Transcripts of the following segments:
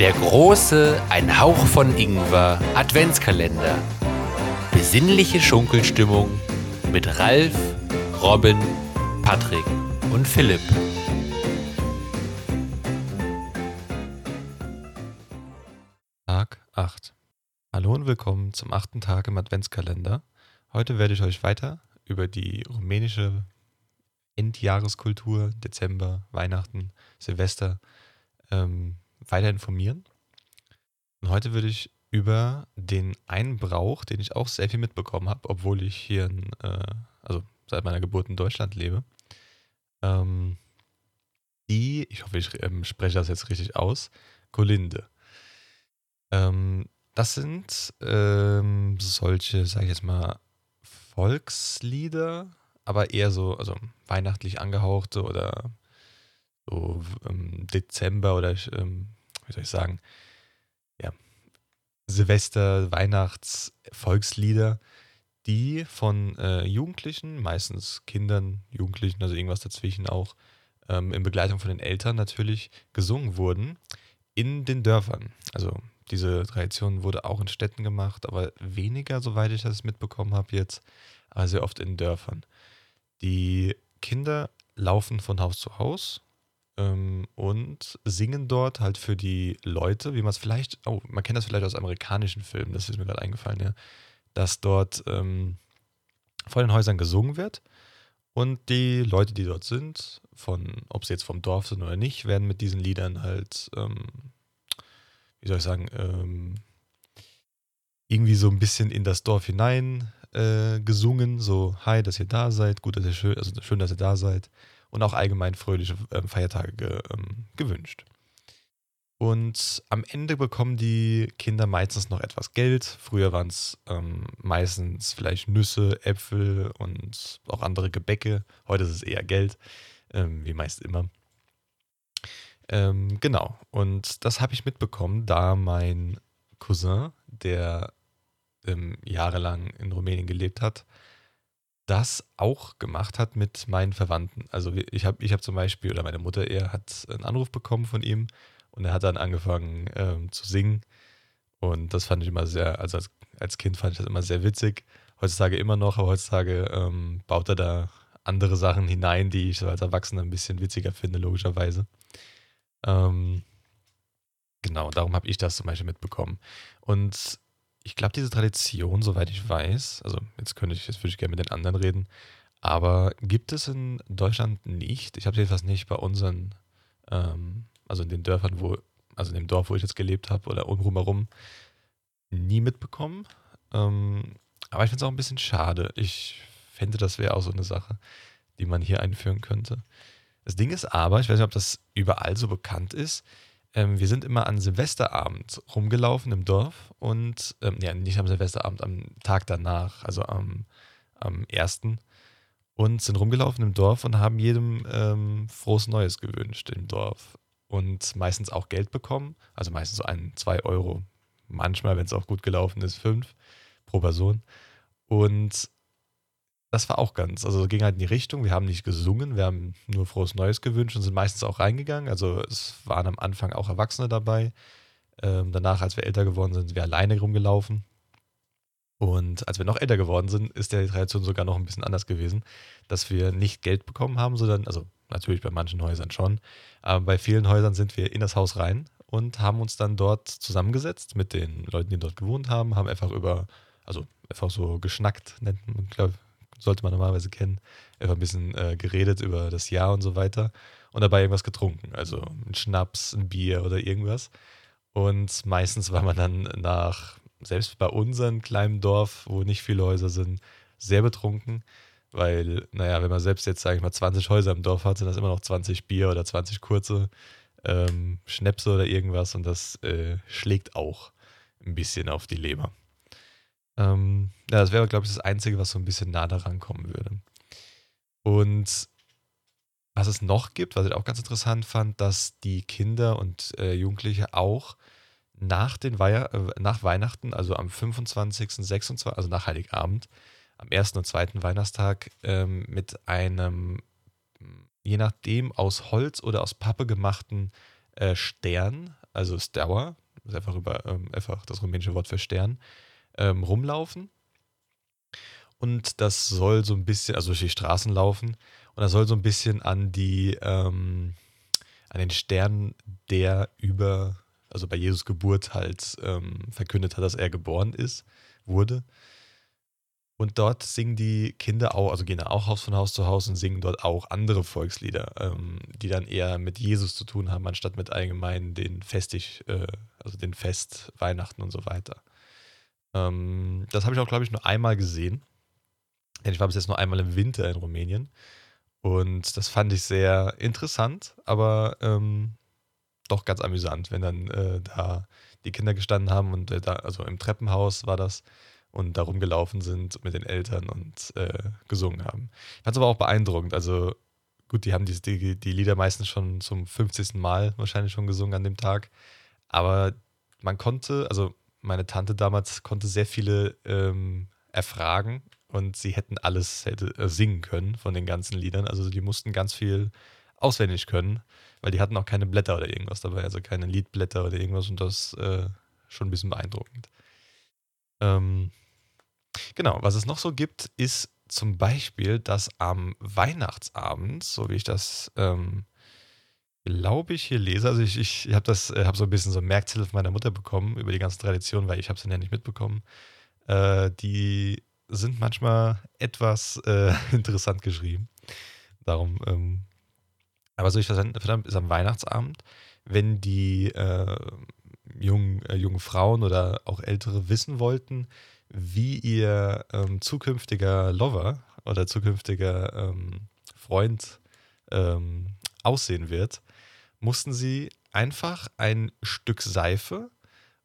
Der große Ein Hauch von Ingwer Adventskalender. Besinnliche Schunkelstimmung mit Ralf, Robin, Patrick und Philipp. Tag 8. Hallo und willkommen zum achten Tag im Adventskalender. Heute werde ich euch weiter über die rumänische Endjahreskultur, Dezember, Weihnachten, Silvester ähm, weiter informieren. Und heute würde ich über den einen Brauch, den ich auch sehr viel mitbekommen habe, obwohl ich hier, in, äh, also seit meiner Geburt in Deutschland lebe. Ähm, die, ich hoffe, ich ähm, spreche das jetzt richtig aus, Kolinde. Ähm, das sind ähm, solche, sage ich jetzt mal, Volkslieder, aber eher so, also weihnachtlich angehauchte oder so ähm, Dezember oder ähm, wie soll ich sagen, ja, Silvester, Weihnachts, Volkslieder, die von äh, Jugendlichen, meistens Kindern, Jugendlichen, also irgendwas dazwischen auch, ähm, in Begleitung von den Eltern natürlich gesungen wurden in den Dörfern. Also diese Tradition wurde auch in Städten gemacht, aber weniger, soweit ich das mitbekommen habe jetzt, aber sehr oft in Dörfern. Die Kinder laufen von Haus zu Haus ähm, und singen dort halt für die Leute, wie man es vielleicht, oh, man kennt das vielleicht aus amerikanischen Filmen, das ist mir gerade eingefallen, ja, dass dort ähm, vor den Häusern gesungen wird. Und die Leute, die dort sind, von, ob sie jetzt vom Dorf sind oder nicht, werden mit diesen Liedern halt, ähm, wie soll ich sagen, ähm, irgendwie so ein bisschen in das Dorf hinein äh, gesungen, so, hi, dass ihr da seid, gut, dass ihr schön, also schön, dass ihr da seid und auch allgemein fröhliche äh, Feiertage ge, ähm, gewünscht. Und am Ende bekommen die Kinder meistens noch etwas Geld. Früher waren es ähm, meistens vielleicht Nüsse, Äpfel und auch andere Gebäcke. Heute ist es eher Geld, ähm, wie meist immer. Ähm, genau, und das habe ich mitbekommen, da mein Cousin, der ähm, jahrelang in Rumänien gelebt hat, das auch gemacht hat mit meinen Verwandten. Also ich habe ich hab zum Beispiel, oder meine Mutter eher, hat einen Anruf bekommen von ihm und er hat dann angefangen ähm, zu singen. Und das fand ich immer sehr, also als, als, Kind fand ich das immer sehr witzig. Heutzutage immer noch, aber heutzutage ähm, baut er da andere Sachen hinein, die ich so als Erwachsener ein bisschen witziger finde, logischerweise. Ähm, genau, darum habe ich das zum Beispiel mitbekommen. Und ich glaube, diese Tradition, soweit ich weiß, also jetzt könnte ich, jetzt würde ich gerne mit den anderen reden, aber gibt es in Deutschland nicht, ich habe jedenfalls nicht bei unseren, ähm, also in den Dörfern, wo, also in dem Dorf, wo ich jetzt gelebt habe oder drumherum, nie mitbekommen. Ähm, aber ich finde es auch ein bisschen schade. Ich fände, das wäre auch so eine Sache, die man hier einführen könnte. Das Ding ist aber, ich weiß nicht, ob das überall so bekannt ist, ähm, wir sind immer an Silvesterabend rumgelaufen im Dorf und, ähm, ja, nicht am Silvesterabend, am Tag danach, also am, am 1. Und sind rumgelaufen im Dorf und haben jedem ähm, frohes Neues gewünscht im Dorf. Und meistens auch Geld bekommen, also meistens so ein, zwei Euro. Manchmal, wenn es auch gut gelaufen ist, fünf pro Person. Und das war auch ganz, also ging halt in die Richtung. Wir haben nicht gesungen, wir haben nur frohes Neues gewünscht und sind meistens auch reingegangen. Also es waren am Anfang auch Erwachsene dabei. Ähm, danach, als wir älter geworden sind, sind wir alleine rumgelaufen. Und als wir noch älter geworden sind, ist die Tradition sogar noch ein bisschen anders gewesen, dass wir nicht Geld bekommen haben, sondern, also natürlich bei manchen Häusern schon, aber bei vielen Häusern sind wir in das Haus rein und haben uns dann dort zusammengesetzt mit den Leuten, die dort gewohnt haben, haben einfach über, also einfach so geschnackt, nennt man, glaube sollte man normalerweise kennen, einfach ein bisschen äh, geredet über das Jahr und so weiter und dabei irgendwas getrunken. Also ein Schnaps, ein Bier oder irgendwas. Und meistens war man dann nach, selbst bei unserem kleinen Dorf, wo nicht viele Häuser sind, sehr betrunken. Weil, naja, wenn man selbst jetzt, sage ich mal, 20 Häuser im Dorf hat, sind das immer noch 20 Bier oder 20 kurze ähm, Schnäpse oder irgendwas und das äh, schlägt auch ein bisschen auf die Leber. Ähm, ja, das wäre, glaube ich, das Einzige, was so ein bisschen nah daran kommen würde. Und was es noch gibt, was ich auch ganz interessant fand, dass die Kinder und äh, Jugendliche auch nach, den äh, nach Weihnachten, also am 25., 26., also nach Heiligabend, am ersten und zweiten Weihnachtstag ähm, mit einem, je nachdem, aus Holz oder aus Pappe gemachten äh, Stern, also Stour, ist einfach, über, ähm, einfach das rumänische Wort für Stern, ähm, rumlaufen. Und das soll so ein bisschen, also durch die Straßen laufen, und das soll so ein bisschen an die, ähm, an den Stern, der über, also bei Jesus Geburt halt ähm, verkündet hat, dass er geboren ist, wurde. Und dort singen die Kinder auch, also gehen auch Haus von Haus zu Haus und singen dort auch andere Volkslieder, ähm, die dann eher mit Jesus zu tun haben, anstatt mit allgemein den Festig, äh, also den Fest, Weihnachten und so weiter. Ähm, das habe ich auch, glaube ich, nur einmal gesehen. Denn ich war bis jetzt nur einmal im Winter in Rumänien. Und das fand ich sehr interessant, aber ähm, doch ganz amüsant, wenn dann äh, da die Kinder gestanden haben und äh, da, also im Treppenhaus war das und da rumgelaufen sind mit den Eltern und äh, gesungen haben. Ich fand es aber auch beeindruckend. Also gut, die haben die, die, die Lieder meistens schon zum 50. Mal wahrscheinlich schon gesungen an dem Tag. Aber man konnte, also meine Tante damals konnte sehr viele ähm, erfragen und sie hätten alles hätte, äh, singen können von den ganzen Liedern. Also die mussten ganz viel auswendig können, weil die hatten auch keine Blätter oder irgendwas dabei, also keine Liedblätter oder irgendwas und das äh, schon ein bisschen beeindruckend. Ähm, genau, was es noch so gibt, ist zum Beispiel, dass am Weihnachtsabend, so wie ich das ähm, glaube ich hier lese, also ich, ich habe das, äh, habe so ein bisschen so ein Merkzettel von meiner Mutter bekommen über die ganze Tradition, weil ich habe es dann ja nicht mitbekommen. Äh, die sind manchmal etwas äh, interessant geschrieben. Darum, ähm, aber so ich verdammt ist am Weihnachtsabend, wenn die äh, jungen, äh, jungen Frauen oder auch Ältere wissen wollten, wie ihr ähm, zukünftiger Lover oder zukünftiger ähm, Freund ähm, aussehen wird, mussten sie einfach ein Stück Seife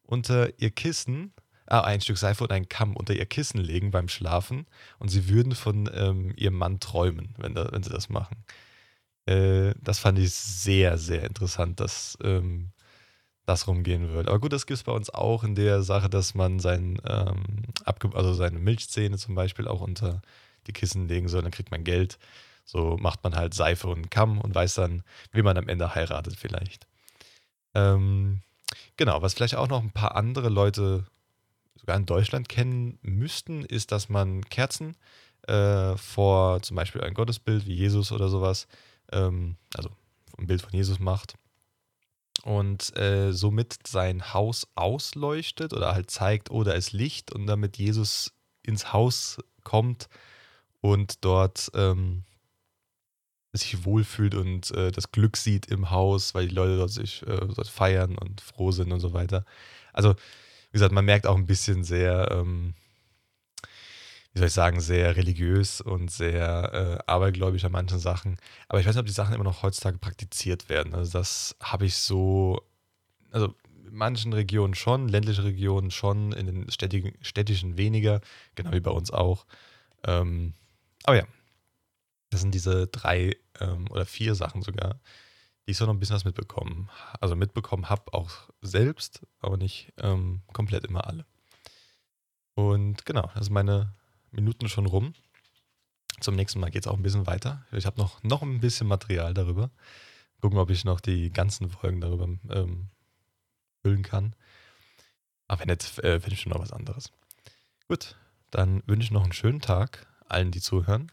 unter ihr Kissen ah, ein Stück Seife und einen Kamm unter ihr Kissen legen beim Schlafen und sie würden von ähm, ihrem Mann träumen, wenn, da, wenn sie das machen. Äh, das fand ich sehr, sehr interessant, dass ähm, das rumgehen würde. Aber gut, das gibt es bei uns auch in der Sache, dass man sein, ähm, also seine Milchzähne zum Beispiel auch unter die Kissen legen soll, dann kriegt man Geld. So macht man halt Seife und Kamm und weiß dann, wie man am Ende heiratet vielleicht. Ähm, genau, was vielleicht auch noch ein paar andere Leute sogar in Deutschland kennen müssten, ist, dass man Kerzen äh, vor zum Beispiel ein Gottesbild wie Jesus oder sowas, ähm, also ein Bild von Jesus macht und äh, somit sein Haus ausleuchtet oder halt zeigt, oh, da ist Licht und damit Jesus ins Haus kommt und dort ähm, sich wohlfühlt und äh, das Glück sieht im Haus, weil die Leute dort sich äh, dort feiern und froh sind und so weiter. Also wie gesagt, man merkt auch ein bisschen sehr, ähm, wie soll ich sagen, sehr religiös und sehr äh, abergläubisch an manchen Sachen. Aber ich weiß nicht, ob die Sachen immer noch heutzutage praktiziert werden. Also das habe ich so, also in manchen Regionen schon, ländliche Regionen schon, in den städtischen, städtischen weniger, genau wie bei uns auch. Ähm, aber ja, das sind diese drei ähm, oder vier Sachen sogar, die ich so noch ein bisschen was mitbekommen. Also mitbekommen habe auch selbst, aber nicht ähm, komplett immer alle. Und genau, das sind meine Minuten schon rum. Zum nächsten Mal geht es auch ein bisschen weiter. Ich habe noch, noch ein bisschen Material darüber. Gucken, ob ich noch die ganzen Folgen darüber ähm, füllen kann. Aber wenn nicht, äh, finde ich schon noch was anderes. Gut, dann wünsche ich noch einen schönen Tag allen, die zuhören.